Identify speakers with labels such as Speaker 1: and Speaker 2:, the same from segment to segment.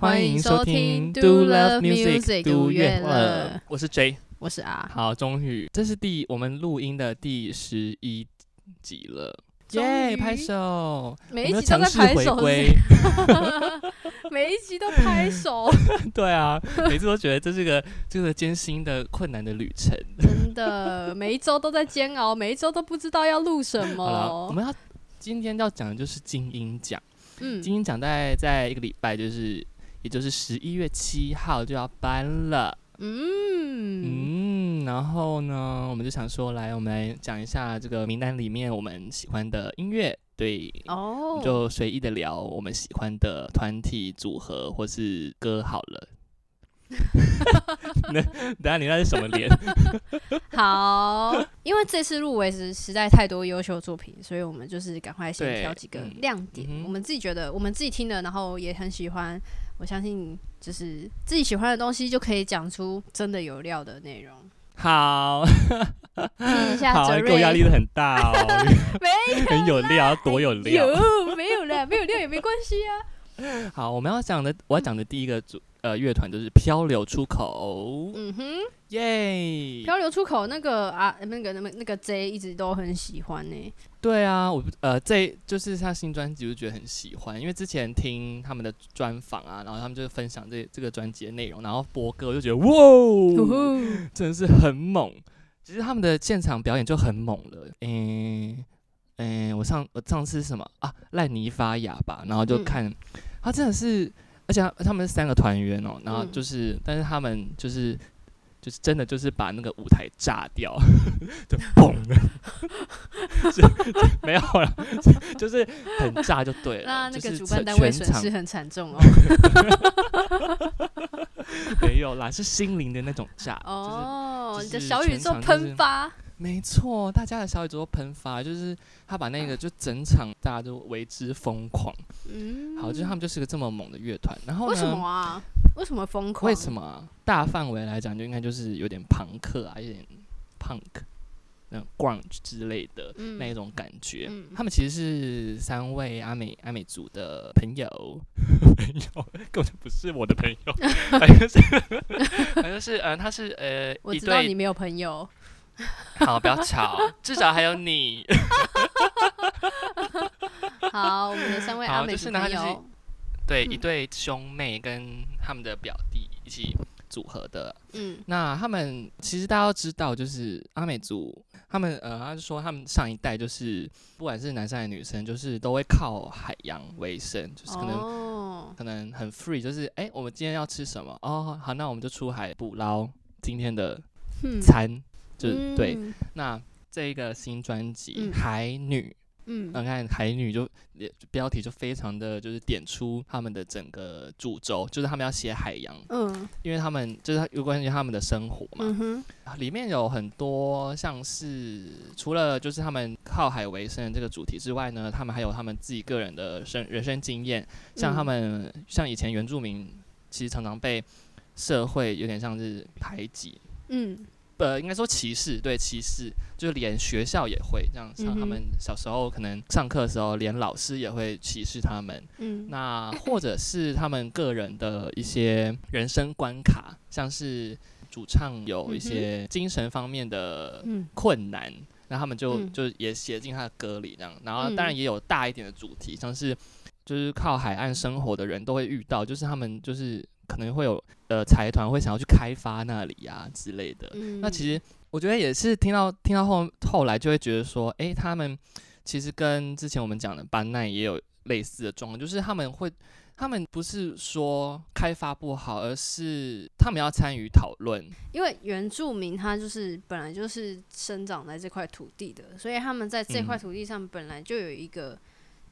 Speaker 1: 欢迎收听 Do Love Music 读乐乐，
Speaker 2: 我是 J，
Speaker 1: 我是 R。
Speaker 2: 好，终于这是第我们录音的第十一集了，
Speaker 1: 耶！
Speaker 2: 拍手，
Speaker 1: 每一集都在拍手，每一集都拍手。
Speaker 2: 对啊，每次都觉得这是个这个艰辛的困难的旅程，
Speaker 1: 真的，每一周都在煎熬，每一周都不知道要录什么。
Speaker 2: 我们要今天要讲的就是金鹰奖。嗯，金鹰奖在在一个礼拜，就是也就是十一月七号就要搬了。嗯嗯，然后呢，我们就想说，来，我们来讲一下这个名单里面我们喜欢的音乐。对，哦，就随意的聊我们喜欢的团体组合或是歌好了。那等下你那是什么脸？
Speaker 1: 好，因为这次入围是实在太多优秀作品，所以我们就是赶快先挑几个亮点。我们自己觉得，我们自己听的，然后也很喜欢。我相信，就是自己喜欢的东西，就可以讲出真的有料的内容。
Speaker 2: 好，
Speaker 1: 听一下
Speaker 2: 泽瑞，压力都很大哦。
Speaker 1: 没，
Speaker 2: 很有料，多有料。
Speaker 1: 有，没有料，没有料也没关系
Speaker 2: 啊。好，我们要讲的，我要讲的第一个组。呃，乐团就是漂流出口。嗯哼，耶！
Speaker 1: 漂流出口那个啊，那个那个那个 J 一直都很喜欢呢。
Speaker 2: 对啊，我呃 J 就是他新专辑，就觉得很喜欢，因为之前听他们的专访啊，然后他们就分享这这个专辑的内容，然后播歌，我就觉得哇，真的是很猛。其实他们的现场表演就很猛了。嗯嗯，我上我上次什么啊，烂泥发芽吧，然后就看他真的是。而且他们是三个团员哦，然后就是，但是他们就是，就是真的就是把那个舞台炸掉，就嘣的，没有了，就是很炸就对了。
Speaker 1: 那那
Speaker 2: 个
Speaker 1: 主办单位损失很惨重哦。
Speaker 2: 没有啦，是心灵的那种炸。
Speaker 1: 哦，
Speaker 2: 你的
Speaker 1: 小宇宙喷发。
Speaker 2: 没错，大家的小宇宙喷发，就是他把那个就整场大家都为之疯狂。嗯，好，就是他们就是个这么猛的乐团。然后
Speaker 1: 为什么啊？为什么疯狂？
Speaker 2: 为什么？大范围来讲，就应该就是有点朋克啊，有点 punk，那 grunge 之类的那一种感觉。他们其实是三位阿美阿美族的朋友，朋友 根本不是我的朋友，反正是反正是嗯，他是呃，
Speaker 1: 我知道你没有朋友。
Speaker 2: 好，不要吵，至少还有你。
Speaker 1: 好，我们的三位阿美是朋友，
Speaker 2: 对，一对兄妹跟他们的表弟一起组合的。嗯，那他们其实大家都知道，就是阿美族，他们呃，他就说他们上一代就是不管是男生还是女生，就是都会靠海洋为生，就是可能可能很 free，就是哎，我们今天要吃什么？哦，好，那我们就出海捕捞今天的餐。就对，那这一个新专辑《海女》，嗯，你看《海女》就标题就非常的就是点出他们的整个主轴，就是他们要写海洋，嗯，因为他们就是有关于他们的生活嘛，嗯里面有很多像是除了就是他们靠海为生的这个主题之外呢，他们还有他们自己个人的生人生经验，像他们像以前原住民其实常常被社会有点像是排挤，嗯。呃，应该说歧视，对歧视，就连学校也会这样，像他们小时候可能上课的时候，连老师也会歧视他们。嗯，那或者是他们个人的一些人生关卡，像是主唱有一些精神方面的困难，那他们就就也写进他的歌里这样。然后当然也有大一点的主题，像是就是靠海岸生活的人都会遇到，就是他们就是。可能会有呃财团会想要去开发那里呀之类的。那其实我觉得也是听到听到后后来就会觉得说，哎，他们其实跟之前我们讲的班奈也有类似的状况，就是他们会他们不是说开发不好，而是他们要参与讨论。
Speaker 1: 因为原住民他就是本来就是生长在这块土地的，所以他们在这块土地上本来就有一个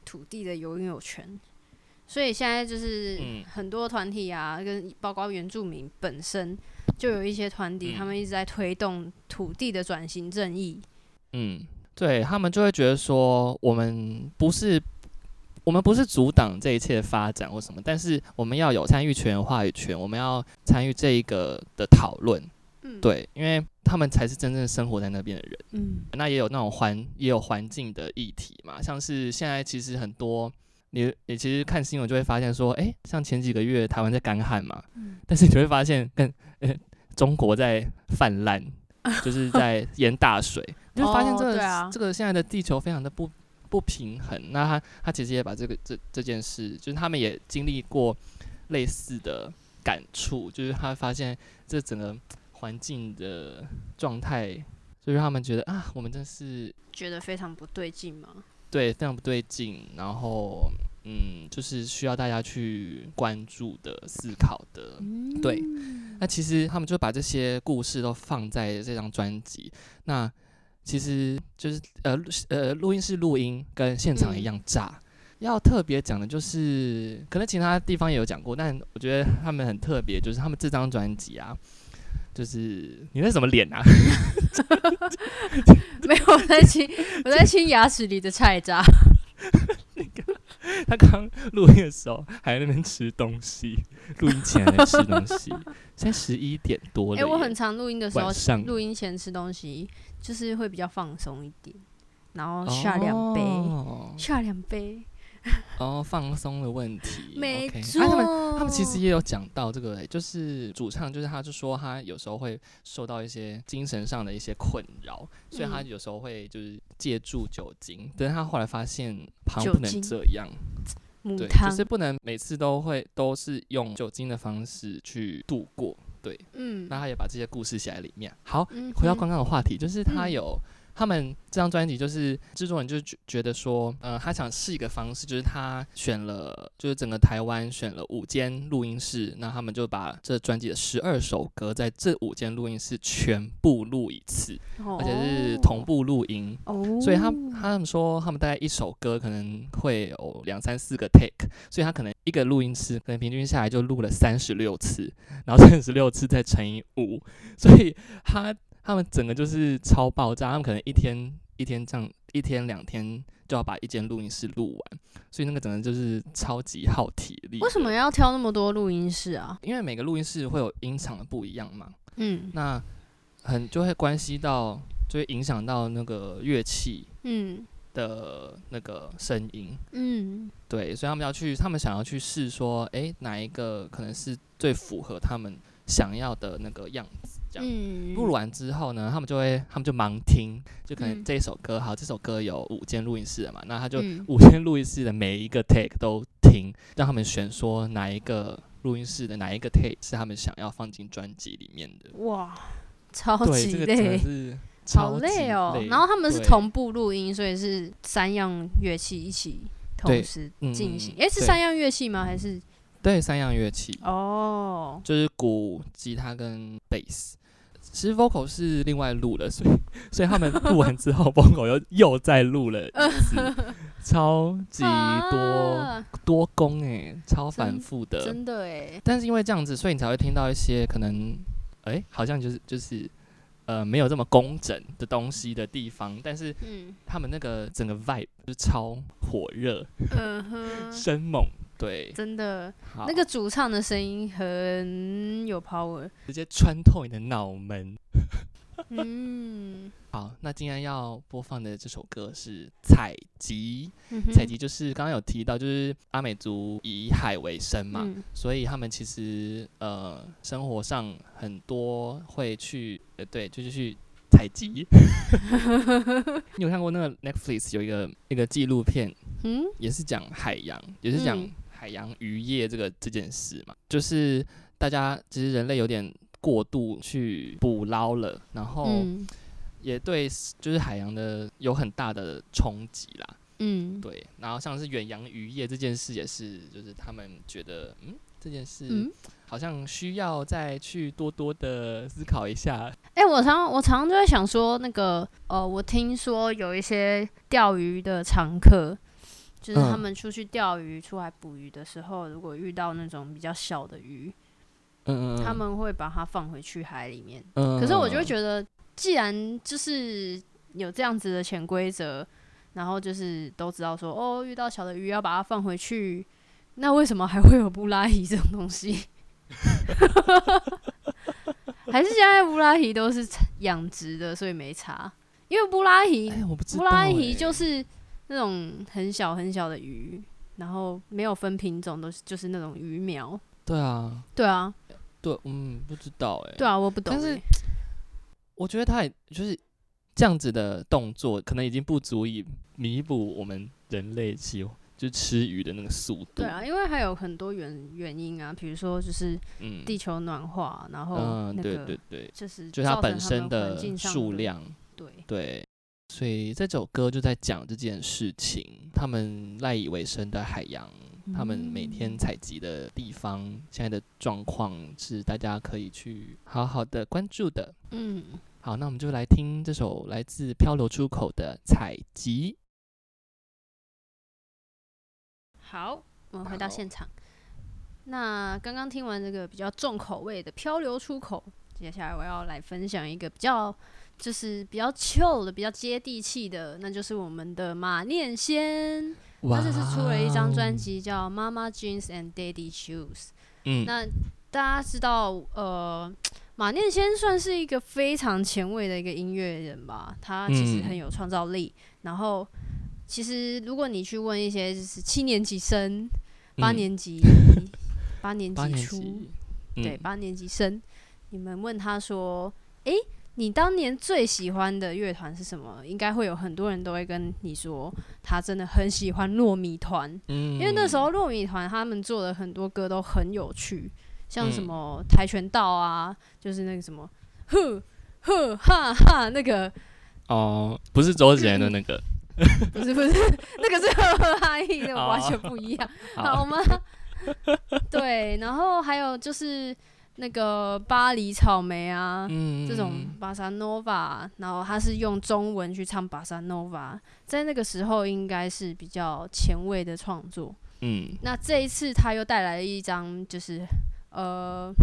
Speaker 1: 土地的拥有权。所以现在就是很多团体啊，跟包括原住民本身就有一些团体，他们一直在推动土地的转型正义。
Speaker 2: 嗯，对他们就会觉得说，我们不是我们不是阻挡这一切的发展或什么，但是我们要有参与权、话语权，我们要参与这一个的讨论。嗯，对，因为他们才是真正生活在那边的人。嗯，那也有那种环也有环境的议题嘛，像是现在其实很多。你你其实看新闻就会发现说，哎，像前几个月台湾在干旱嘛，但是你会发现跟呃中国在泛滥，就是在 淹大水，就发现这个这个现在的地球非常的不不平衡。那他他其实也把这个这这件事，就是他们也经历过类似的感触，就是他发现这整个环境的状态，就是他们觉得啊，我们真是
Speaker 1: 觉得非常不对劲吗？
Speaker 2: 对，非常不对劲，然后嗯，就是需要大家去关注的、思考的。对，那其实他们就把这些故事都放在这张专辑。那其实就是呃呃，录音室录音跟现场一样炸。要特别讲的就是，可能其他地方也有讲过，但我觉得他们很特别，就是他们这张专辑啊。就是你那什么脸啊？
Speaker 1: 没有我在清 我在清牙齿里的菜渣。
Speaker 2: 那个他刚录音的时候还在那边吃东西，录音前还在吃东西。现在十一点多了。哎，
Speaker 1: 我很常录音的时候，录音前吃东西，就是会比较放松一点，然后下两杯，下两杯。
Speaker 2: 哦，放松的问题，
Speaker 1: 没错。
Speaker 2: 他们他们其实也有讲到这个，就是主唱，就是他就说他有时候会受到一些精神上的一些困扰，所以他有时候会就是借助酒精。但是他后来发现，好像不能这样，对，就是不能每次都会都是用酒精的方式去度过。对，嗯，那他也把这些故事写在里面。好，回到刚刚的话题，就是他有。他们这张专辑就是制作人就觉觉得说，呃，他想试一个方式，就是他选了，就是整个台湾选了五间录音室，那他们就把这专辑的十二首歌在这五间录音室全部录一次，而且是同步录音。哦，所以他他们说，他们大概一首歌可能会有两三四个 take，所以他可能一个录音室可能平均下来就录了三十六次，然后三十六次再乘以五，所以他。他们整个就是超爆炸，他们可能一天一天这样，一天两天就要把一间录音室录完，所以那个整个就是超级耗体力。
Speaker 1: 为什么要挑那么多录音室啊？
Speaker 2: 因为每个录音室会有音场的不一样嘛。嗯，那很就会关系到，就会影响到那个乐器嗯的那个声音嗯，对，所以他们要去，他们想要去试说，哎，哪一个可能是最符合他们想要的那个样子。嗯，录完之后呢，他们就会，他们就盲听，就可能这一首歌，好，这首歌有五间录音室的嘛，那他就五间录音室的每一个 take 都听，让他们选说哪一个录音室的哪一个 take 是他们想要放进专辑里面的。
Speaker 1: 哇，超级累，好累哦。然后他们是同步录音，所以是三样乐器一起同时进行。哎，是三样乐器吗？还是？
Speaker 2: 对，三样乐器哦，就是鼓、吉他跟贝斯。其实 vocal 是另外录了，所以所以他们录完之后，vocal 又又再录了一次，超级多多工哎，超反复的，
Speaker 1: 真的哎。
Speaker 2: 但是因为这样子，所以你才会听到一些可能哎，好像就是就是呃没有这么工整的东西的地方。但是嗯，他们那个整个 vibe 是超火热，嗯哼，生猛。对，
Speaker 1: 真的，那个主唱的声音很有 power，
Speaker 2: 直接穿透你的脑门。嗯，好，那今天要播放的这首歌是《采集》，采集就是刚刚有提到，就是阿美族以海为生嘛，所以他们其实呃生活上很多会去，呃，对，就是去采集。你有看过那个 Netflix 有一个一个纪录片，嗯，也是讲海洋，也是讲。海洋渔业这个这件事嘛，就是大家其实人类有点过度去捕捞了，然后也对就是海洋的有很大的冲击啦。嗯，对。然后像是远洋渔业这件事也是，就是他们觉得嗯这件事好像需要再去多多的思考一下。
Speaker 1: 哎，我常我常常就在想说，那个呃，我听说有一些钓鱼的常客。就是他们出去钓鱼、出来捕鱼的时候，如果遇到那种比较小的鱼，嗯他们会把它放回去海里面。可是我就会觉得，既然就是有这样子的潜规则，然后就是都知道说，哦，遇到小的鱼要把它放回去，那为什么还会有布拉鱼这种东西？还是现在布拉鱼都是养殖的，所以没差。因为布拉鱼，布拉鱼就是。那种很小很小的鱼，然后没有分品种，都是就是那种鱼苗。
Speaker 2: 对啊，
Speaker 1: 对啊，
Speaker 2: 对，嗯，不知道哎。
Speaker 1: 对啊，我不懂。
Speaker 2: 但是我觉得他也就是这样子的动作，可能已经不足以弥补我们人类喜就吃鱼的那个速度。
Speaker 1: 对啊，因为还有很多原原因啊，比如说就是地球暖化，然后那个就是
Speaker 2: 就
Speaker 1: 它
Speaker 2: 本身
Speaker 1: 的
Speaker 2: 数量。
Speaker 1: 对
Speaker 2: 对。所以这首歌就在讲这件事情，他们赖以为生的海洋，他们每天采集的地方，现在的状况是大家可以去好好的关注的。嗯，好，那我们就来听这首来自漂流出口的采集。
Speaker 1: 好，我们回到现场。那刚刚听完这个比较重口味的漂流出口，接下来我要来分享一个比较。就是比较 chill 的、比较接地气的，那就是我们的马念先。他这次出了一张专辑叫《Mama Jeans and Daddy Shoes》。嗯，那大家知道，呃，马念先算是一个非常前卫的一个音乐人吧？他其实很有创造力。然后，其实如果你去问一些就是七年级生、八年级、八年级初，对，八年级生，你们问他说：“诶……你当年最喜欢的乐团是什么？应该会有很多人都会跟你说，他真的很喜欢糯米团。嗯，因为那时候糯米团他们做的很多歌都很有趣，像什么跆拳道啊，就是那个什么，呵呵哈哈那个。
Speaker 2: 哦，不是周杰伦的那个，
Speaker 1: 不是不是，那个是呵呵哈 嘿，那个完全不一样，好吗？对，然后还有就是。那个巴黎草莓啊，这种巴萨诺瓦，然后他是用中文去唱巴萨诺瓦，在那个时候应该是比较前卫的创作。嗯，那这一次他又带来了一张，就是呃，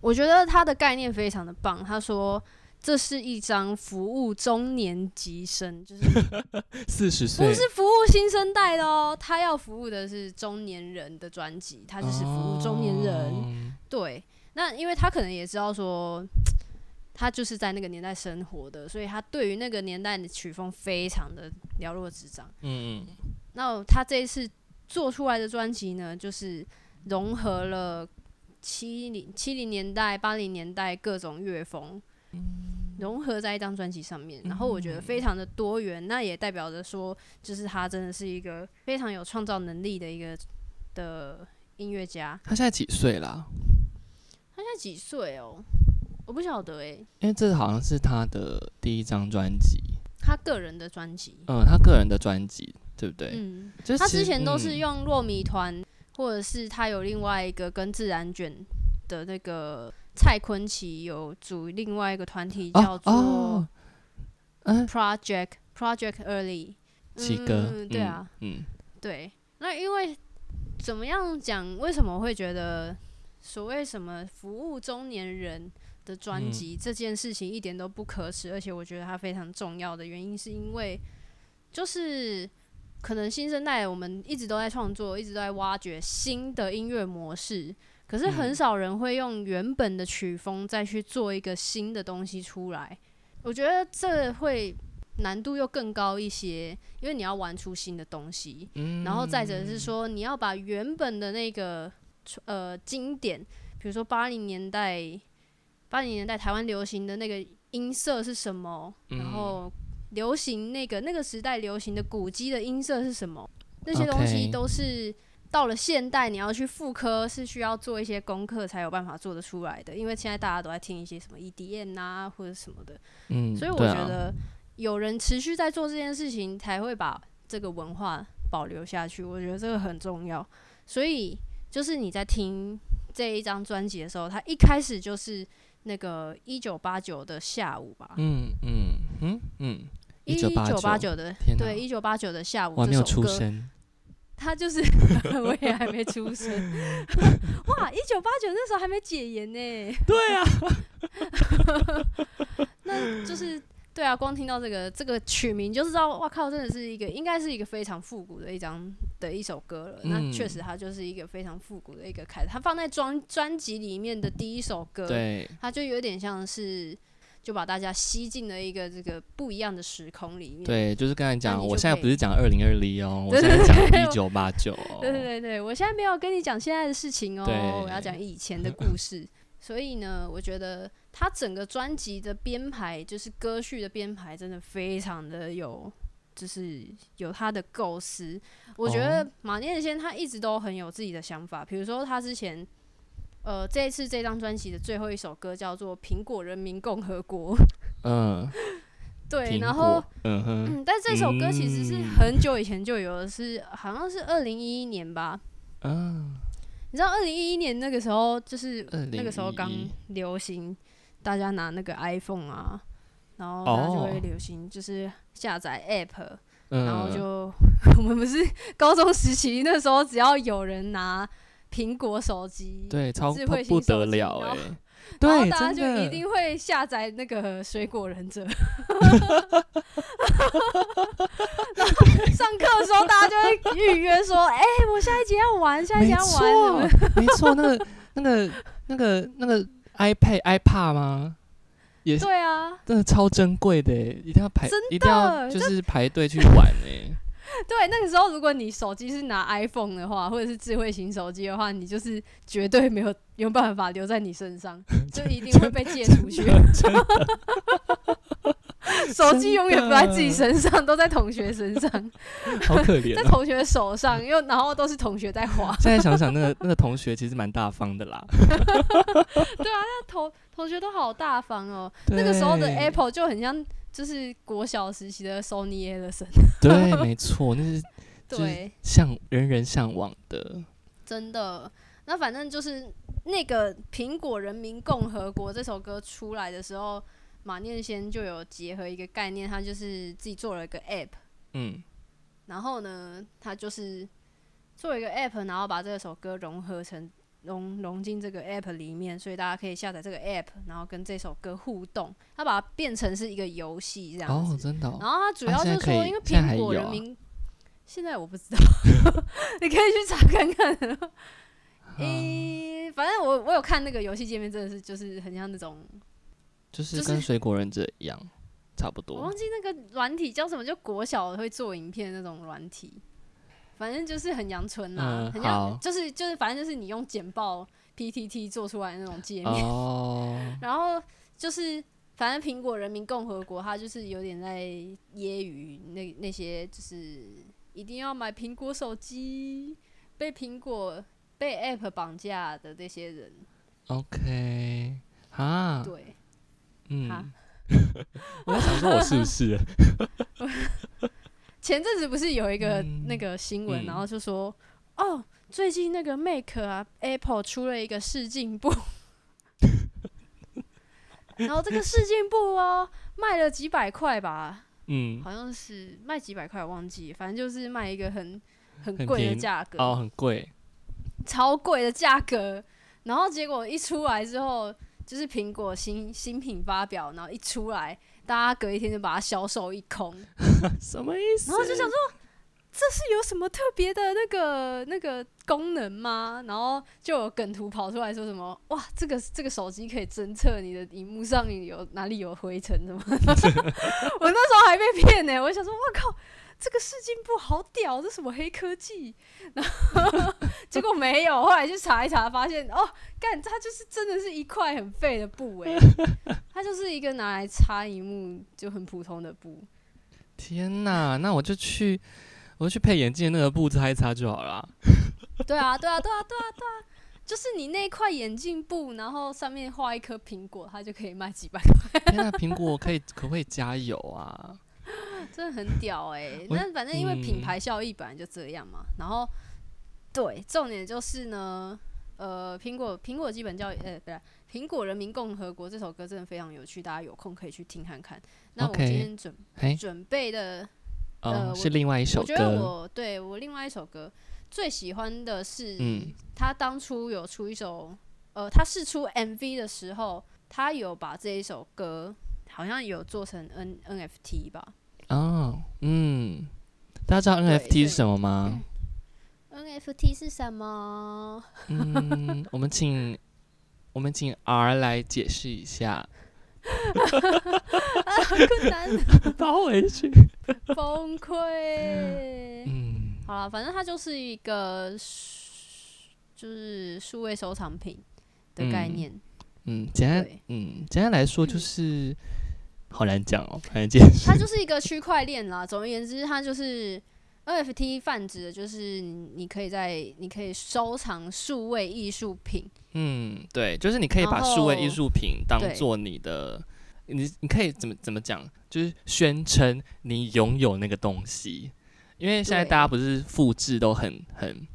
Speaker 1: 我觉得他的概念非常的棒。他说。这是一张服务中年级生，就是
Speaker 2: 四十岁，
Speaker 1: 不是服务新生代的哦。他要服务的是中年人的专辑，他就是服务中年人。对，那因为他可能也知道说，他就是在那个年代生活的，所以他对于那个年代的曲风非常的了若指掌。嗯嗯。那他这一次做出来的专辑呢，就是融合了七零七零年代、八零年代各种乐风。融合在一张专辑上面，然后我觉得非常的多元，那也代表着说，就是他真的是一个非常有创造能力的一个的音乐家。
Speaker 2: 他现在几岁啦？
Speaker 1: 他现在几岁哦？我不晓得哎，
Speaker 2: 因为这好像是他的第一张专辑，
Speaker 1: 他个人的专辑。
Speaker 2: 嗯，他个人的专辑，对不对？嗯，
Speaker 1: 他之前都是用糯米团，或者是他有另外一个跟自然卷的那个。蔡坤奇有组另外一个团体叫做 Project Project Early，
Speaker 2: 七哥，
Speaker 1: 对啊，嗯，对。那因为怎么样讲？为什么会觉得所谓什么服务中年人的专辑这件事情一点都不可耻？而且我觉得它非常重要的原因，是因为就是可能新生代我们一直都在创作，一直都在挖掘新的音乐模式。可是很少人会用原本的曲风再去做一个新的东西出来，我觉得这会难度又更高一些，因为你要玩出新的东西，然后再者是说你要把原本的那个呃经典，比如说八零年代八零年代台湾流行的那个音色是什么，然后流行那个那个时代流行的古机的音色是什么，那些东西都是。到了现代，你要去复刻是需要做一些功课才有办法做得出来的，因为现在大家都在听一些什么 EDM 啊或者什么的，嗯，所以我觉得有人持续在做这件事情，才会把这个文化保留下去。我觉得这个很重要。所以就是你在听这一张专辑的时候，它一开始就是那个一九八九的下午吧，嗯嗯嗯嗯，一九八九的对一九八九的下午，
Speaker 2: 我没有出生。
Speaker 1: 他就是，我也还没出生。哇，一九八九那时候还没解严呢。
Speaker 2: 对啊，
Speaker 1: 那就是对啊，光听到这个这个曲名就知道，哇靠，真的是一个应该是一个非常复古的一张的一首歌了。那确实，它就是一个非常复古的一个开始。它放在专专辑里面的第一首歌，
Speaker 2: 对，
Speaker 1: 它就有点像是。就把大家吸进了一个这个不一样的时空里面。
Speaker 2: 对，就是刚才讲，我现在不
Speaker 1: 是
Speaker 2: 讲二零二零哦，我现在讲一九八九。
Speaker 1: 对对对对，我现在没有跟你讲现在的事情哦，我要讲以前的故事。所以呢，我觉得他整个专辑的编排，就是歌序的编排，真的非常的有，就是有他的构思。我觉得马念先他一直都很有自己的想法，比如说他之前。呃，这一次这张专辑的最后一首歌叫做《苹果人民共和国》。嗯，对，然后，嗯哼，但这首歌其实是很久以前就有的，是好像是二零一一年吧。嗯，你知道二零一一年那个时候，就是那个时候刚流行，大家拿那个 iPhone 啊，然后大家就会流行，就是下载 App，然后就 我们不是高中时期那时候，只要有人拿。苹果手机
Speaker 2: 对，超
Speaker 1: 不
Speaker 2: 得了哎！
Speaker 1: 对，大家就一定会下载那个水果忍者。然后上课的时候，大家就会预约说：“哎，我下一节要玩，下一节要玩。”
Speaker 2: 没错，那个、那个、那个、那个 iPad、iPad 吗？也
Speaker 1: 对啊，
Speaker 2: 真的超珍贵的，一定要排，一定要就是排队去玩哎。
Speaker 1: 对，那个时候如果你手机是拿 iPhone 的话，或者是智慧型手机的话，你就是绝对没有有办法留在你身上，就一定会被借出去。手机永远不在自己身上，都在同学身上，
Speaker 2: 好可怜，
Speaker 1: 在同学手上，又然后都是同学在花。
Speaker 2: 现在想想，那个那个同学其实蛮大方的啦。
Speaker 1: 对啊，那同同学都好大方哦。那个时候的 Apple 就很像。就是国小时期的 Sony Ericsson，
Speaker 2: 对，没错，那是 对向人人向往的，
Speaker 1: 真的。那反正就是那个《苹果人民共和国》这首歌出来的时候，马念先就有结合一个概念，他就是自己做了一个 App，嗯，然后呢，他就是做一个 App，然后把这首歌融合成。融融进这个 app 里面，所以大家可以下载这个 app，然后跟这首歌互动。它把它变成是一个游戏这样子。
Speaker 2: 哦，真的。
Speaker 1: 然后它主要就是说，因为苹果人民现在我不知道，你可以去查看看。诶，反正我我有看那个游戏界面，真的是就是很像那种，
Speaker 2: 就是跟水果忍者一样，差不多。
Speaker 1: 我忘记那个软体叫什么，就国小会做影片那种软体。反正就是很阳春啦，很像就是就是反正就是你用简报 PPT 做出来的那种界面，然后就是反正苹果人民共和国它就是有点在揶揄那那些就是一定要买苹果手机被苹果被 App 绑架的那些人。
Speaker 2: OK，啊，
Speaker 1: 对，
Speaker 2: 嗯，我在想说我是不是？
Speaker 1: 前阵子不是有一个那个新闻，然后就说哦，最近那个 Make 啊，Apple 出了一个试镜部，然后这个试镜部哦，卖了几百块吧，嗯，好像是卖几百块，我忘记，反正就是卖一个很很贵的价格。
Speaker 2: 哦，很贵，
Speaker 1: 超贵的价格，然后结果一出来之后，就是苹果新新品发表，然后一出来。大家隔一天就把它销售一空，
Speaker 2: 什么意思？
Speaker 1: 然后就想说，这是有什么特别的那个那个功能吗？然后就有梗图跑出来说什么，哇，这个这个手机可以侦测你的荧幕上有哪里有灰尘什么？我那时候还被骗呢，我想说，我靠。这个试镜布好屌，这什么黑科技？然后结果没有，后来去查一查，发现哦，干，它就是真的是一块很废的布哎，它就是一个拿来擦荧幕就很普通的布。
Speaker 2: 天哪，那我就去，我就去配眼镜那个布擦一擦就好了。
Speaker 1: 对啊，对啊，对啊，对啊，对啊，就是你那块眼镜布，然后上面画一颗苹果，它就可以卖几百块。
Speaker 2: 那苹果可以可不可以加油啊？
Speaker 1: 真的很屌哎！那反正因为品牌效益本来就这样嘛。然后，对，重点就是呢，呃，苹果苹果基本教育，呃，不是苹果人民共和国这首歌真的非常有趣，大家有空可以去听看看。那我今天准准备的，
Speaker 2: 呃，是另外一首歌。
Speaker 1: 我觉得我对我另外一首歌最喜欢的是，嗯，他当初有出一首，呃，他试出 MV 的时候，他有把这一首歌。好像有做成 N NFT 吧？
Speaker 2: 哦，嗯，大家知道 NFT 是什么吗
Speaker 1: ？NFT 是什么？
Speaker 2: 嗯，我们请我们请 R 来解释一下
Speaker 1: 很困难，
Speaker 2: 包回去，
Speaker 1: 崩溃。嗯，好了，反正它就是一个，就是数位收藏品的概念。
Speaker 2: 嗯，简单，嗯，简单来说就是，好难讲哦，很难解释。
Speaker 1: 它就是一个区块链啦。总而言之，它就是 NFT 泛指的就是你可以在你可以收藏数位艺术品。
Speaker 2: 嗯，对，就是你可以把数位艺术品当做你的，你你可以怎么怎么讲，就是宣称你拥有那个东西，因为现在大家不是复制都很很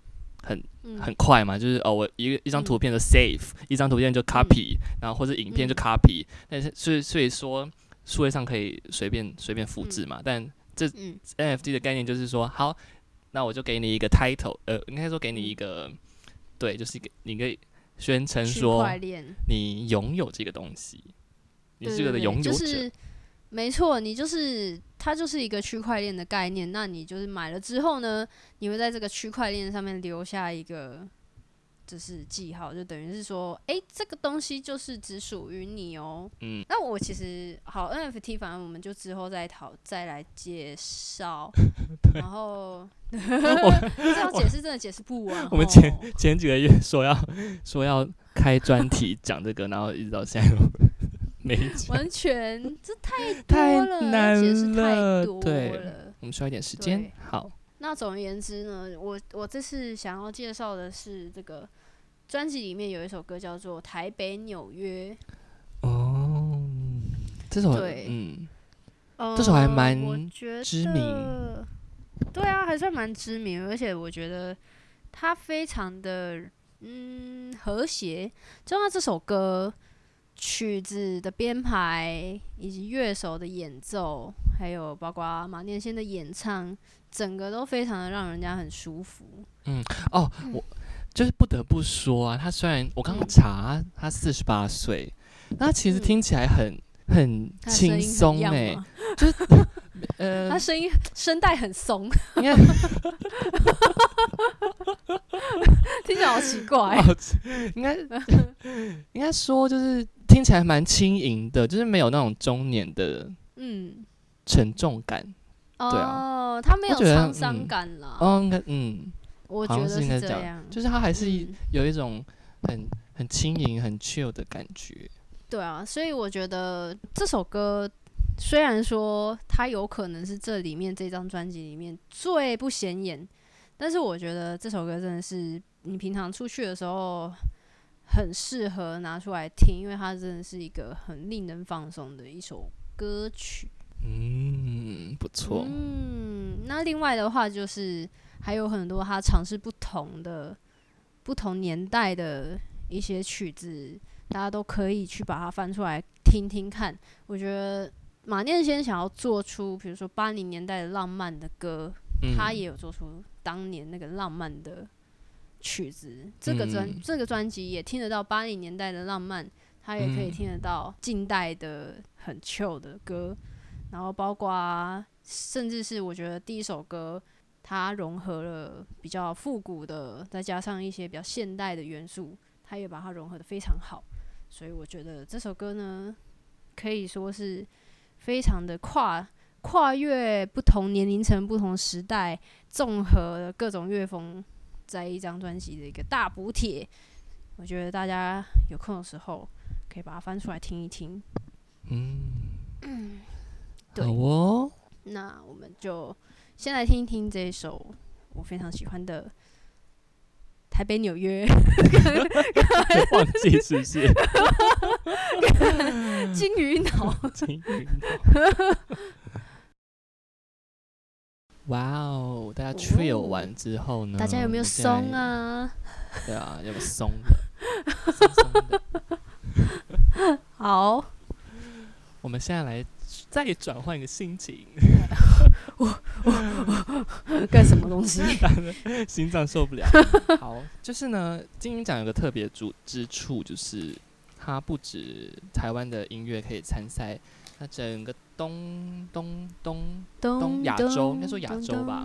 Speaker 2: 很很快嘛，就是哦，我一个一张图片就 save，一张图片就 copy，然后或者影片就 copy，但是所以所以说数位上可以随便随便复制嘛，但这 NFT 的概念就是说，好，那我就给你一个 title，呃，应该说给你一个，对，就是一个你可以。宣称说你拥有这个东西，你是个的拥有者，
Speaker 1: 没错，你就是它就是一个区块链的概念。那你就是买了之后呢，你会在这个区块链上面留下一个。就是记号，就等于是说，哎，这个东西就是只属于你哦。嗯，那我其实好 NFT，反正我们就之后再讨再来介绍。然后 这样解释真的解释不完。
Speaker 2: 我们前前几个月说要说要开专题讲这个，然后一直到现在没
Speaker 1: 完全这太多了，解释太多了。
Speaker 2: 我们需要一点时间。好，
Speaker 1: 那总而言之呢，我我这次想要介绍的是这个。专辑里面有一首歌叫做《台北纽约》
Speaker 2: 哦，这首对，嗯，这首还蛮知名，
Speaker 1: 对啊，还算蛮知名，而且我觉得它非常的嗯和谐，就像这首歌曲子的编排以及乐手的演奏，还有包括马念先的演唱，整个都非常的让人家很舒服。
Speaker 2: 嗯，哦，我。就是不得不说啊，他虽然我刚刚查他四十八岁，那其实听起来很很轻松哎，就是
Speaker 1: 呃，他声音声带很松，听起来好奇怪，
Speaker 2: 应该应该说就是听起来蛮轻盈的，就是没有那种中年的嗯。沉重感，对啊，
Speaker 1: 他没有沧桑感了，
Speaker 2: 嗯嗯。
Speaker 1: 我觉得是这样，
Speaker 2: 就是它还是有一种很很轻盈、很 chill 的感觉。
Speaker 1: 对啊，所以我觉得这首歌虽然说它有可能是这里面这张专辑里面最不显眼，但是我觉得这首歌真的是你平常出去的时候很适合拿出来听，因为它真的是一个很令人放松的一首歌曲。
Speaker 2: 嗯，不错。
Speaker 1: 嗯，那另外的话就是。还有很多他尝试不同的、不同年代的一些曲子，大家都可以去把它翻出来听听看。我觉得马念先想要做出，比如说八零年代的浪漫的歌，他也有做出当年那个浪漫的曲子。这个专这个专辑也听得到八零年代的浪漫，他也可以听得到近代的很 chill 的歌，然后包括甚至是我觉得第一首歌。它融合了比较复古的，再加上一些比较现代的元素，它也把它融合的非常好。所以我觉得这首歌呢，可以说是非常的跨跨越不同年龄层、不同时代，综合各种乐风，在一张专辑的一个大补帖。我觉得大家有空的时候可以把它翻出来听一听。嗯，
Speaker 2: 好哦。
Speaker 1: 那我们就。先来听一听这一首我非常喜欢的《台北纽约》，
Speaker 2: 忘记是不是？
Speaker 1: 金鱼脑，
Speaker 2: 金鱼脑。哇哦！大家 trill 完之后呢？
Speaker 1: 大家有没有松啊？
Speaker 2: 对啊，有没有松的？松松的。
Speaker 1: 好，
Speaker 2: 我们现在来再转换一个心情。
Speaker 1: 我我我干什么东西？
Speaker 2: 心脏受不了。好，就是呢，金鹰奖有个特别主之处，就是它不止台湾的音乐可以参赛，它整个东东东东亚洲，应该说亚洲吧，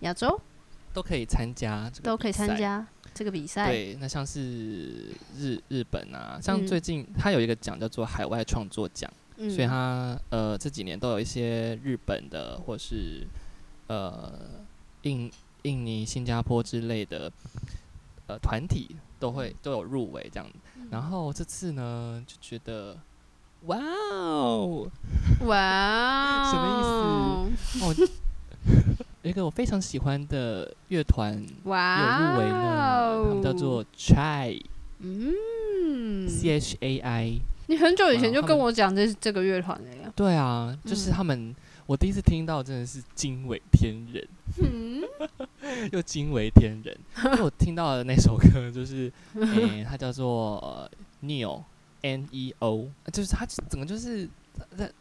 Speaker 1: 亚洲
Speaker 2: 都可以参加，
Speaker 1: 都可以参加。这个比赛。
Speaker 2: 对，那像是日日本啊，像最近它有一个奖叫做海外创作奖，所以他呃这几年都有一些日本的或是呃印印尼、新加坡之类的呃团体都会都有入围这样。然后这次呢，就觉得哇哦，
Speaker 1: 哇哦，
Speaker 2: 什么意思？哦。一个我非常喜欢的乐团有入围呢，他们叫做 Chai，嗯，C H A I。
Speaker 1: 你很久以前就跟我讲这这个乐团了呀？
Speaker 2: 对啊，就是他们，我第一次听到真的是惊为天人，又惊为天人。因为我听到的那首歌就是，诶，它叫做 Neo N E O，就是它整个就是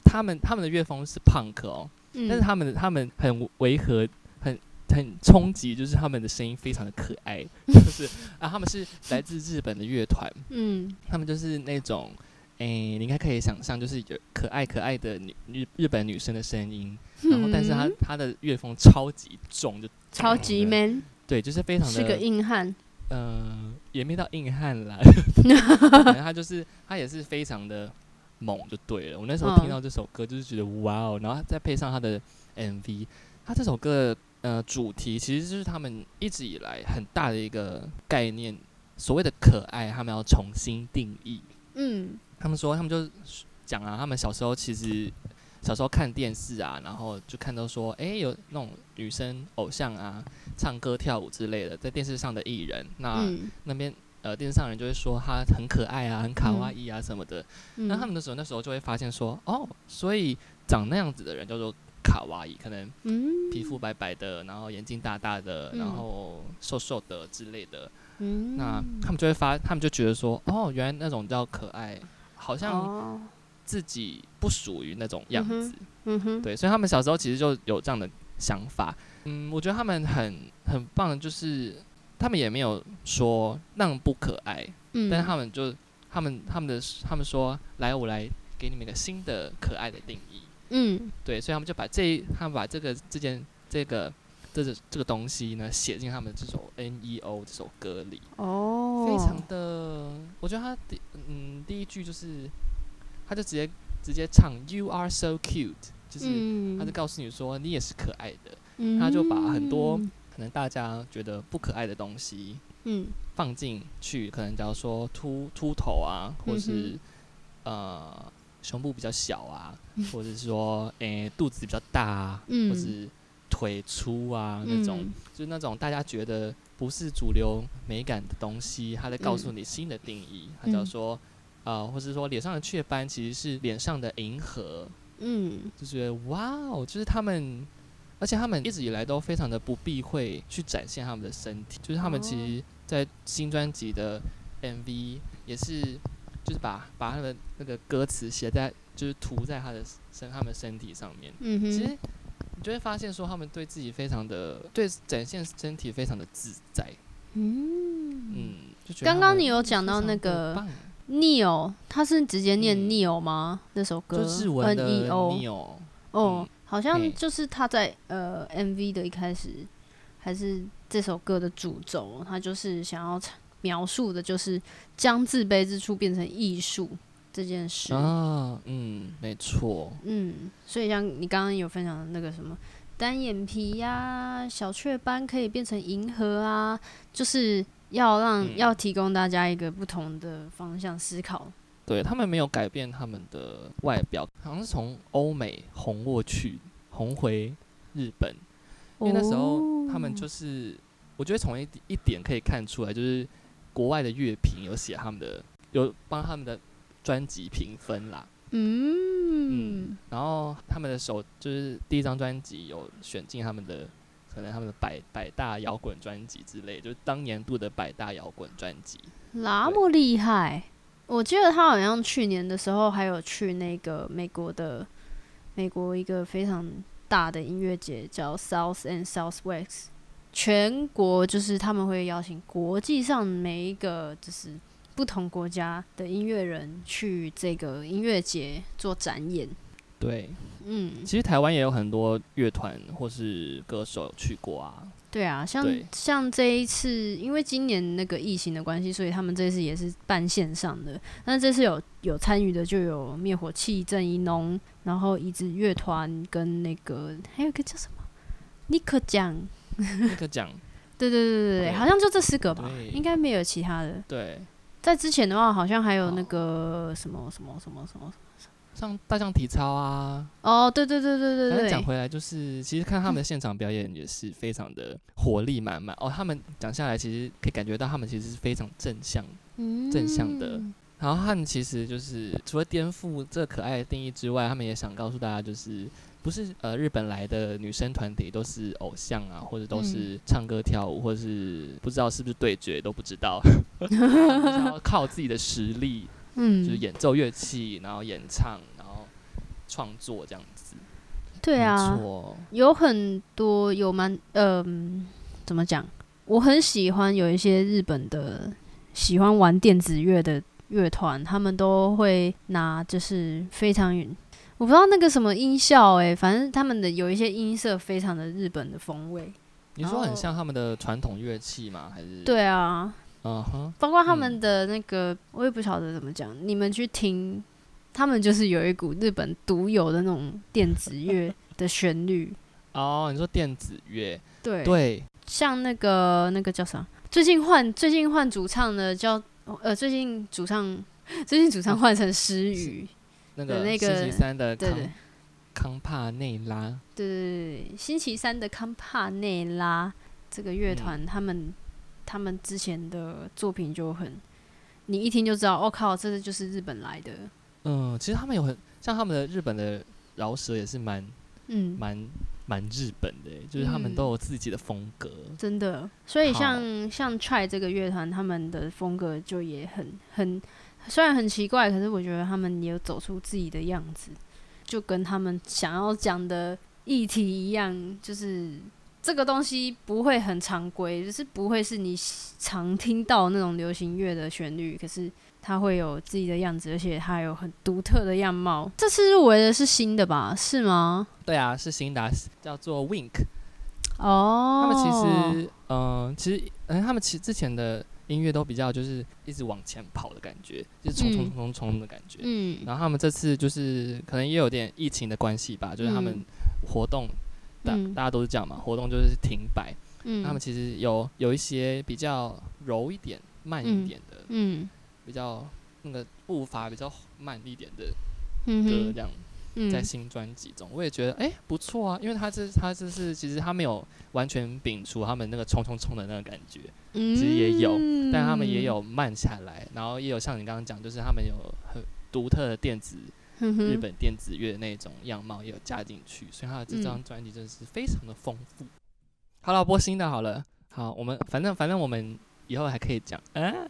Speaker 2: 他们他们的乐风是 Punk 哦。但是他们的他们很违和，很很冲击，就是他们的声音非常的可爱，就是啊，他们是来自日本的乐团，嗯，他们就是那种，哎，你应该可以想象，就是有可爱可爱的女日日本女生的声音，然后但是她她的乐风超级重，就
Speaker 1: 超级 man，
Speaker 2: 对，就是非常的
Speaker 1: 是个硬汉，
Speaker 2: 呃，也没到硬汉啦，反正他就是他也是非常的。猛就对了，我那时候听到这首歌就是觉得哇哦，然后再配上他的 MV，他这首歌的呃主题其实就是他们一直以来很大的一个概念，所谓的可爱，他们要重新定义。嗯，他们说他们就讲啊，他们小时候其实小时候看电视啊，然后就看到说，哎，有那种女生偶像啊，唱歌跳舞之类的，在电视上的艺人，那那边。呃，电视上人就会说她很可爱啊，很卡哇伊啊什么的。那他们的时候，那时候就会发现说，哦，所以长那样子的人叫做卡哇伊，可能皮肤白白的，然后眼睛大大的，然后瘦瘦的之类的。那他们就会发，他们就觉得说，哦，原来那种叫可爱，好像自己不属于那种样子。嗯哼，对，所以他们小时候其实就有这样的想法。嗯，我觉得他们很很棒，就是。他们也没有说那么不可爱，嗯，但是他们就他们他们的他们说来，我来给你们一个新的可爱的定义，嗯，对，所以他们就把这他们把这个这件这个这个这个东西呢写进他们这首 N E O 这首歌里，哦，非常的，我觉得他第嗯第一句就是他就直接直接唱 You are so cute，就是他就告诉你说你也是可爱的，他就把很多。可能大家觉得不可爱的东西，嗯，放进去，可能假如说秃秃头啊，或是呃胸部比较小啊，或者是说诶肚子比较大啊，或是腿粗啊那种，就是那种大家觉得不是主流美感的东西，他在告诉你新的定义，他叫说啊，或是说脸上的雀斑其实是脸上的银河，嗯，就觉得哇哦，就是他们。而且他们一直以来都非常的不避讳去展现他们的身体，就是他们其实，在新专辑的 MV 也是，就是把把他们那个歌词写在，就是涂在他的身他们身体上面。嗯哼。其实你就会发现说，他们对自己非常的对展现身体非常的自在。嗯嗯。
Speaker 1: 刚刚你有讲到那个 Neo，他是直接念 Neo 吗？那首歌
Speaker 2: 就日文的 Neo。
Speaker 1: 哦。好像就是他在呃 MV 的一开始，还是这首歌的主轴，他就是想要描述的，就是将自卑之处变成艺术这件事
Speaker 2: 啊。嗯，没错。
Speaker 1: 嗯，所以像你刚刚有分享的那个什么单眼皮呀、小雀斑可以变成银河啊，就是要让要提供大家一个不同的方向思考。
Speaker 2: 对他们没有改变他们的外表，好像是从欧美红过去，红回日本，因为那时候他们就是，我觉得从一一点可以看出来，就是国外的乐评有写他们的，有帮他们的专辑评分啦。嗯，然后他们的首就是第一张专辑有选进他们的，可能他们的百百大摇滚专辑之类，就是当年度的百大摇滚专辑，
Speaker 1: 那么厉害。我记得他好像去年的时候还有去那个美国的美国一个非常大的音乐节，叫 South and Southwest，全国就是他们会邀请国际上每一个就是不同国家的音乐人去这个音乐节做展演。
Speaker 2: 对，嗯，其实台湾也有很多乐团或是歌手去过啊。
Speaker 1: 对啊，像像这一次，因为今年那个疫情的关系，所以他们这次也是办线上的。但这次有有参与的就有灭火器、郑一农，然后椅子乐团跟那个还有个叫什么？尼克奖，
Speaker 2: 尼克奖，
Speaker 1: 对对对对对，好像就这四个吧，应该没有其他的。
Speaker 2: 对，
Speaker 1: 在之前的话，好像还有那个什么什么什么什么。
Speaker 2: 像大象体操啊，
Speaker 1: 哦，对对对对对对。
Speaker 2: 讲回来就是，其实看他们的现场表演也是非常的活力满满哦。他们讲下来，其实可以感觉到他们其实是非常正向、正向的。然后他们其实就是除了颠覆这可爱的定义之外，他们也想告诉大家，就是不是呃日本来的女生团体都是偶像啊，或者都是唱歌跳舞，或者是不知道是不是对决都不知道，然后靠自己的实力。嗯，就是演奏乐器，然后演唱，然后创作这样子。
Speaker 1: 对啊，有很多有蛮嗯，怎么讲？我很喜欢有一些日本的喜欢玩电子乐的乐团，他们都会拿就是非常我不知道那个什么音效哎，反正他们的有一些音色非常的日本的风味。
Speaker 2: 你说很像他们的传统乐器吗？还是？
Speaker 1: 对啊。嗯哼，包括他们的那个，我也不晓得怎么讲。你们去听，他们就是有一股日本独有的那种电子乐的旋律。
Speaker 2: 哦，你说电子乐？
Speaker 1: 对
Speaker 2: 对，
Speaker 1: 像那个那个叫啥？最近换最近换主唱的叫呃，最近主唱 最近主唱换成诗雨，
Speaker 2: 那个那个星期三的康康帕内拉。
Speaker 1: 对对对，星期三的康帕内拉这个乐团，他们。他们之前的作品就很，你一听就知道，我靠，这个就是日本来的。
Speaker 2: 嗯，其实他们有很像他们的日本的饶舌也是蛮，嗯，蛮蛮日本的，就是他们都有自己的风格。
Speaker 1: 真的，所以像像 Try 这个乐团，他们的风格就也很很，虽然很奇怪，可是我觉得他们也有走出自己的样子，就跟他们想要讲的议题一样，就是。这个东西不会很常规，就是不会是你常听到那种流行乐的旋律，可是它会有自己的样子，而且它有很独特的样貌。这次入围的是新的吧？是吗？
Speaker 2: 对啊，是新的，叫做 Wink。
Speaker 1: 哦，
Speaker 2: 他们其实，嗯，其实，嗯，他们其实之前的音乐都比较就是一直往前跑的感觉，就是冲冲冲冲的感觉。嗯。然后他们这次就是可能也有点疫情的关系吧，就是他们活动。大大家都是这样嘛，活动就是停摆。嗯，他们其实有有一些比较柔一点、慢一点的，嗯，比较那个步伐比较慢一点的歌，这样在新专辑中，我也觉得哎不错啊，因为他这他这是其实他没有完全摒除他们那个冲冲冲的那个感觉，其实也有，但他们也有慢下来，然后也有像你刚刚讲，就是他们有很独特的电子。日本电子乐那种样貌也有加进去，所以他的这张专辑真的是非常的丰富。好了，播新的好了。好，我们反正反正我们以后还可以讲。嗯，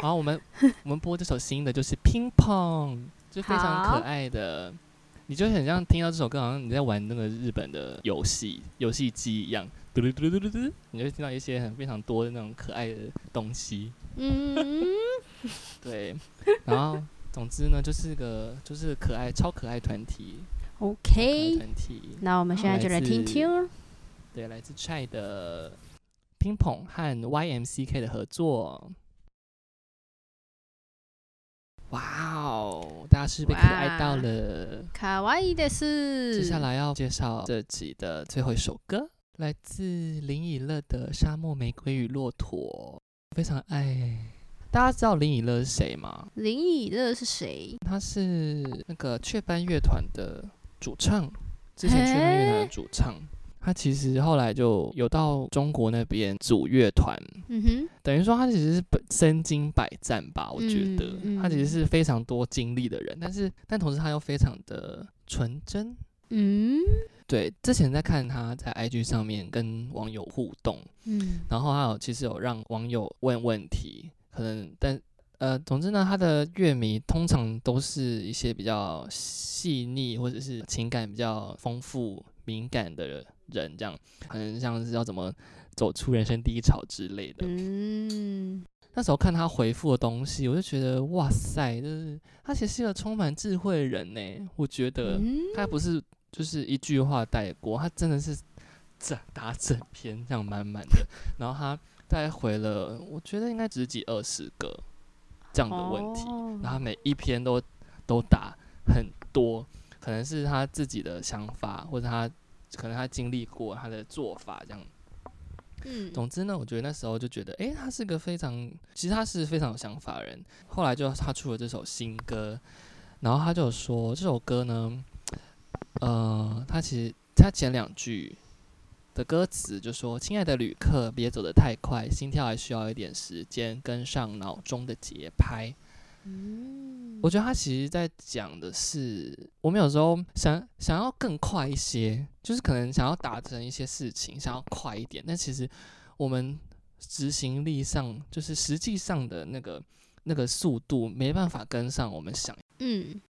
Speaker 2: 好，我们我们播这首新的就是《Ping Pong》，就非常可爱的。你就很像听到这首歌，好像你在玩那个日本的游戏游戏机一样，嘟嘟嘟嘟嘟嘟，你就听到一些很非常多的那种可爱的东西。嗯，对，然后。总之呢，就是个就是可爱超可爱团体。
Speaker 1: OK，
Speaker 2: 团体。
Speaker 1: 那我们现在就来听听。
Speaker 2: 对，来自 Chai 的 Ping Pong 和 YMCK 的合作。哇哦，大家是被可爱到了。
Speaker 1: 卡哇伊的是。
Speaker 2: 接下来要介绍这集的最后一首歌，来自林以乐的《沙漠玫瑰与骆驼》，非常爱。大家知道林以乐是谁吗？
Speaker 1: 林以乐是谁？
Speaker 2: 他是那个雀斑乐团的主唱，之前雀斑乐团的主唱。他其实后来就有到中国那边组乐团。嗯哼，等于说他其实是身经百战吧？我觉得他其实是非常多经历的人，但是但同时他又非常的纯真。嗯，对。之前在看他在 IG 上面跟网友互动，嗯，然后还有其实有让网友问问题。可能，但呃，总之呢，他的乐迷通常都是一些比较细腻或者是情感比较丰富、敏感的人，这样可能像是要怎么走出人生低潮之类的。嗯，那时候看他回复的东西，我就觉得哇塞，就是他其实是一个充满智慧的人呢。我觉得他不是就是一句话带过，他真的是整打整篇这样满满的，然后他大概回了，我觉得应该只几二十个这样的问题，然后每一篇都都打很多，可能是他自己的想法，或者他可能他经历过他的做法这样。
Speaker 1: 嗯，
Speaker 2: 总之呢，我觉得那时候就觉得，诶，他是个非常，其实他是非常有想法的人。后来就他出了这首新歌，然后他就说这首歌呢，呃，他其实他前两句的歌词就说：“亲爱的旅客，别走得太快，心跳还需要一点时间跟上脑中的节拍。”嗯，我觉得他其实在讲的是，我们有时候想想要更快一些，就是可能想要达成一些事情，想要快一点，但其实我们执行力上，就是实际上的那个那个速度没办法跟上我们想。
Speaker 1: 嗯，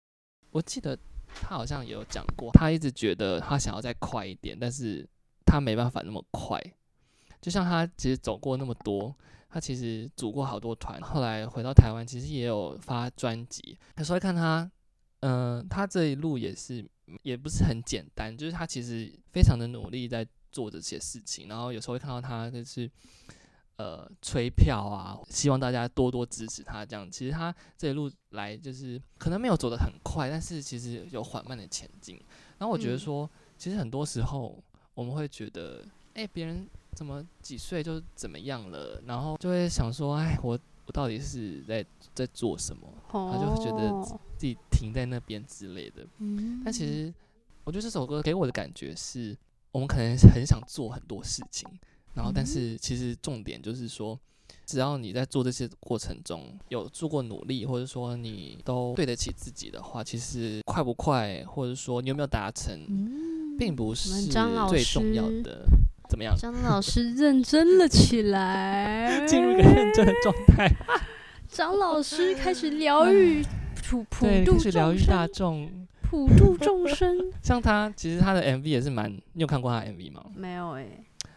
Speaker 2: 我记得他好像也有讲过，他一直觉得他想要再快一点，但是他没办法那么快。就像他其实走过那么多。他其实组过好多团，后来回到台湾，其实也有发专辑。有时候看他，嗯，他这一路也是，也不是很简单，就是他其实非常的努力在做这些事情。然后有时候会看到他就是，呃，催票啊，希望大家多多支持他这样。其实他这一路来就是可能没有走得很快，但是其实有缓慢的前进。然后我觉得说，其实很多时候我们会觉得，哎，别人。怎么几岁就怎么样了？然后就会想说，哎，我我到底是在在做什么？他就会觉得自己停在那边之类的。嗯，但其实我觉得这首歌给我的感觉是，我们可能很想做很多事情，然后但是其实重点就是说，只要你在做这些过程中有做过努力，或者说你都对得起自己的话，其实快不快，或者说你有没有达成，并不是最重要的。怎么样？
Speaker 1: 张老师认真了起来，
Speaker 2: 进入一个认真的状态。
Speaker 1: 张老师开始疗愈普普度
Speaker 2: 疗愈大众，
Speaker 1: 普度众生。
Speaker 2: 像他，其实他的 MV 也是蛮……你有看过他的 MV 吗？
Speaker 1: 没有哎。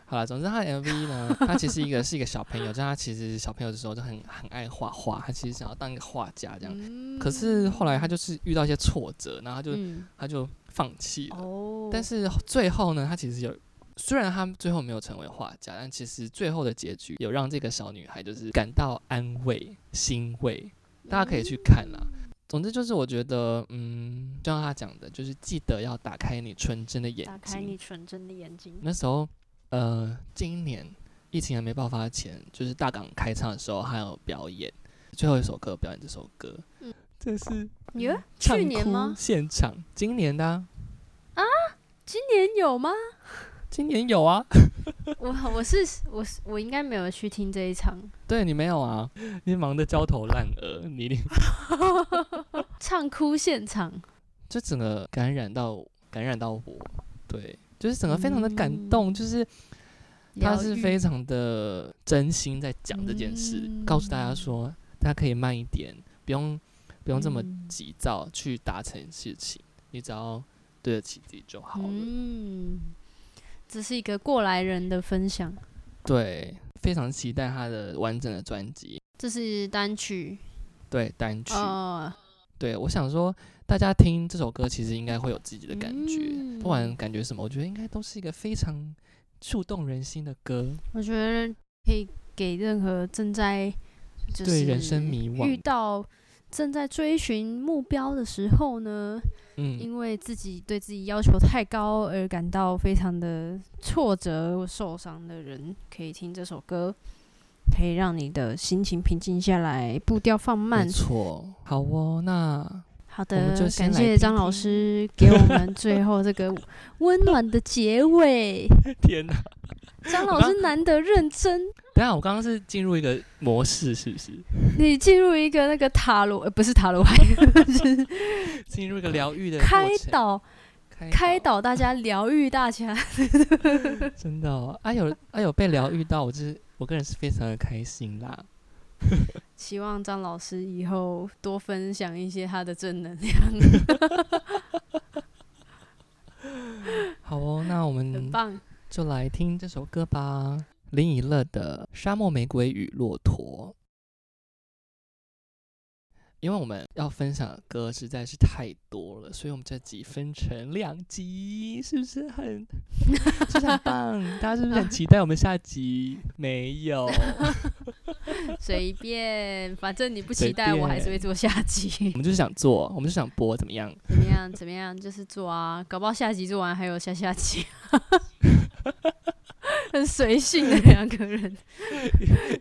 Speaker 2: 好了，总之他的 MV 呢，他其实一个是一个小朋友，就他其实小朋友的时候就很很爱画画，他其实想要当一个画家这样。可是后来他就是遇到一些挫折，然后他就他就放弃了。哦。但是最后呢，他其实有。虽然他最后没有成为画家，但其实最后的结局有让这个小女孩就是感到安慰、欣慰。大家可以去看啦。总之就是我觉得，嗯，就像他讲的，就是记得要打开你纯真的眼睛。打
Speaker 1: 开你纯真的眼睛。
Speaker 2: 那时候，呃，今年疫情还没爆发前，就是大港开唱的时候，还有表演最后一首歌，表演这首歌。嗯，这是
Speaker 1: 耶？去年吗？
Speaker 2: 现场？今年的啊？
Speaker 1: 今年有吗？
Speaker 2: 今年有啊，
Speaker 1: 我我是我是我应该没有去听这一场。
Speaker 2: 对你没有啊，你忙得焦头烂额，你
Speaker 1: 唱哭现场，
Speaker 2: 就整个感染到感染到我，对，就是整个非常的感动，就是他是非常的真心在讲这件事，告诉大家说，大家可以慢一点，不用不用这么急躁去达成事情，你只要对得起自己就好了。嗯。
Speaker 1: 这是一个过来人的分享，
Speaker 2: 对，非常期待他的完整的专辑。
Speaker 1: 这是单曲，
Speaker 2: 对，单曲。对，我想说，大家听这首歌其实应该会有自己的感觉，不管感觉什么，我觉得应该都是一个非常触动人心的歌。
Speaker 1: 我觉得可以给任何正在就是
Speaker 2: 人生迷惘、
Speaker 1: 遇到正在追寻目标的时候呢。嗯，因为自己对自己要求太高而感到非常的挫折或、受伤的人，可以听这首歌，可以让你的心情平静下来，步调放慢。
Speaker 2: 错，好哦，那
Speaker 1: 好的，感谢张老师给我们最后这个 温暖的结尾。
Speaker 2: 天哪！
Speaker 1: 张老师难得认真。
Speaker 2: 等下，我刚刚是进入一个模式，是不是？
Speaker 1: 你进入一个那个塔罗，呃，不是塔罗牌，
Speaker 2: 进入一个疗愈的
Speaker 1: 开导，开导大家，疗愈大家。
Speaker 2: 真的，哦，啊有啊有被疗愈到，我就是我个人是非常的开心啦。
Speaker 1: 希望张老师以后多分享一些他的正能量。
Speaker 2: 好哦，那我们。就来听这首歌吧，林以乐的《沙漠玫瑰与骆驼》。因为我们要分享的歌实在是太多了，所以我们这集分成两集，是不是很是不是很棒？大家是不是很 期待我们下集？没有，
Speaker 1: 随便，反正你不期待，我还是会做下集。
Speaker 2: 我们就是想做，我们就想播，怎么样？
Speaker 1: 怎么样？怎么样？就是做啊，搞不好下集做完还有下下集。很随性的两个人，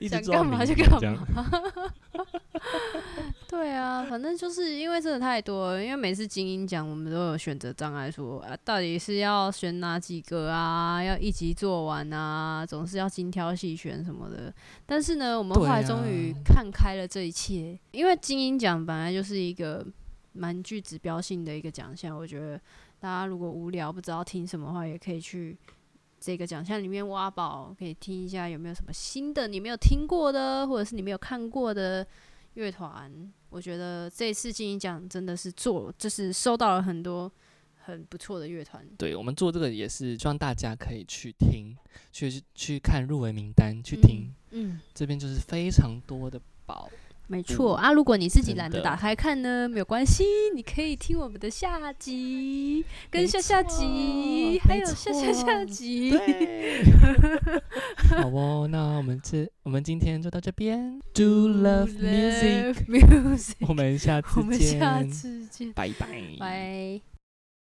Speaker 1: 想干嘛就干嘛。对啊，反正就是因为真的太多，因为每次精英奖，我们都有选择障碍，说啊，到底是要选哪几个啊？要一集做完啊？总是要精挑细选什么的。但是呢，我们后来终于看开了这一切，因为精英奖本来就是一个蛮具指标性的一个奖项。我觉得大家如果无聊不知道听什么话，也可以去。这个奖项里面挖宝，可以听一下有没有什么新的你没有听过的，或者是你没有看过的乐团。我觉得这次金鹰奖真的是做，就是收到了很多很不错的乐团。
Speaker 2: 对我们做这个也是希望大家可以去听，去去看入围名单，去听。嗯，这边就是非常多的宝。
Speaker 1: 没错啊，如果你自己懒得打开看呢，没有关系，你可以听我们的下集、跟下下集，还有下下下集。
Speaker 2: 好哦，那我们这我们今天就到这边。Do love
Speaker 1: music，
Speaker 2: 我们下次见，
Speaker 1: 我们下次见，
Speaker 2: 拜拜，
Speaker 1: 拜。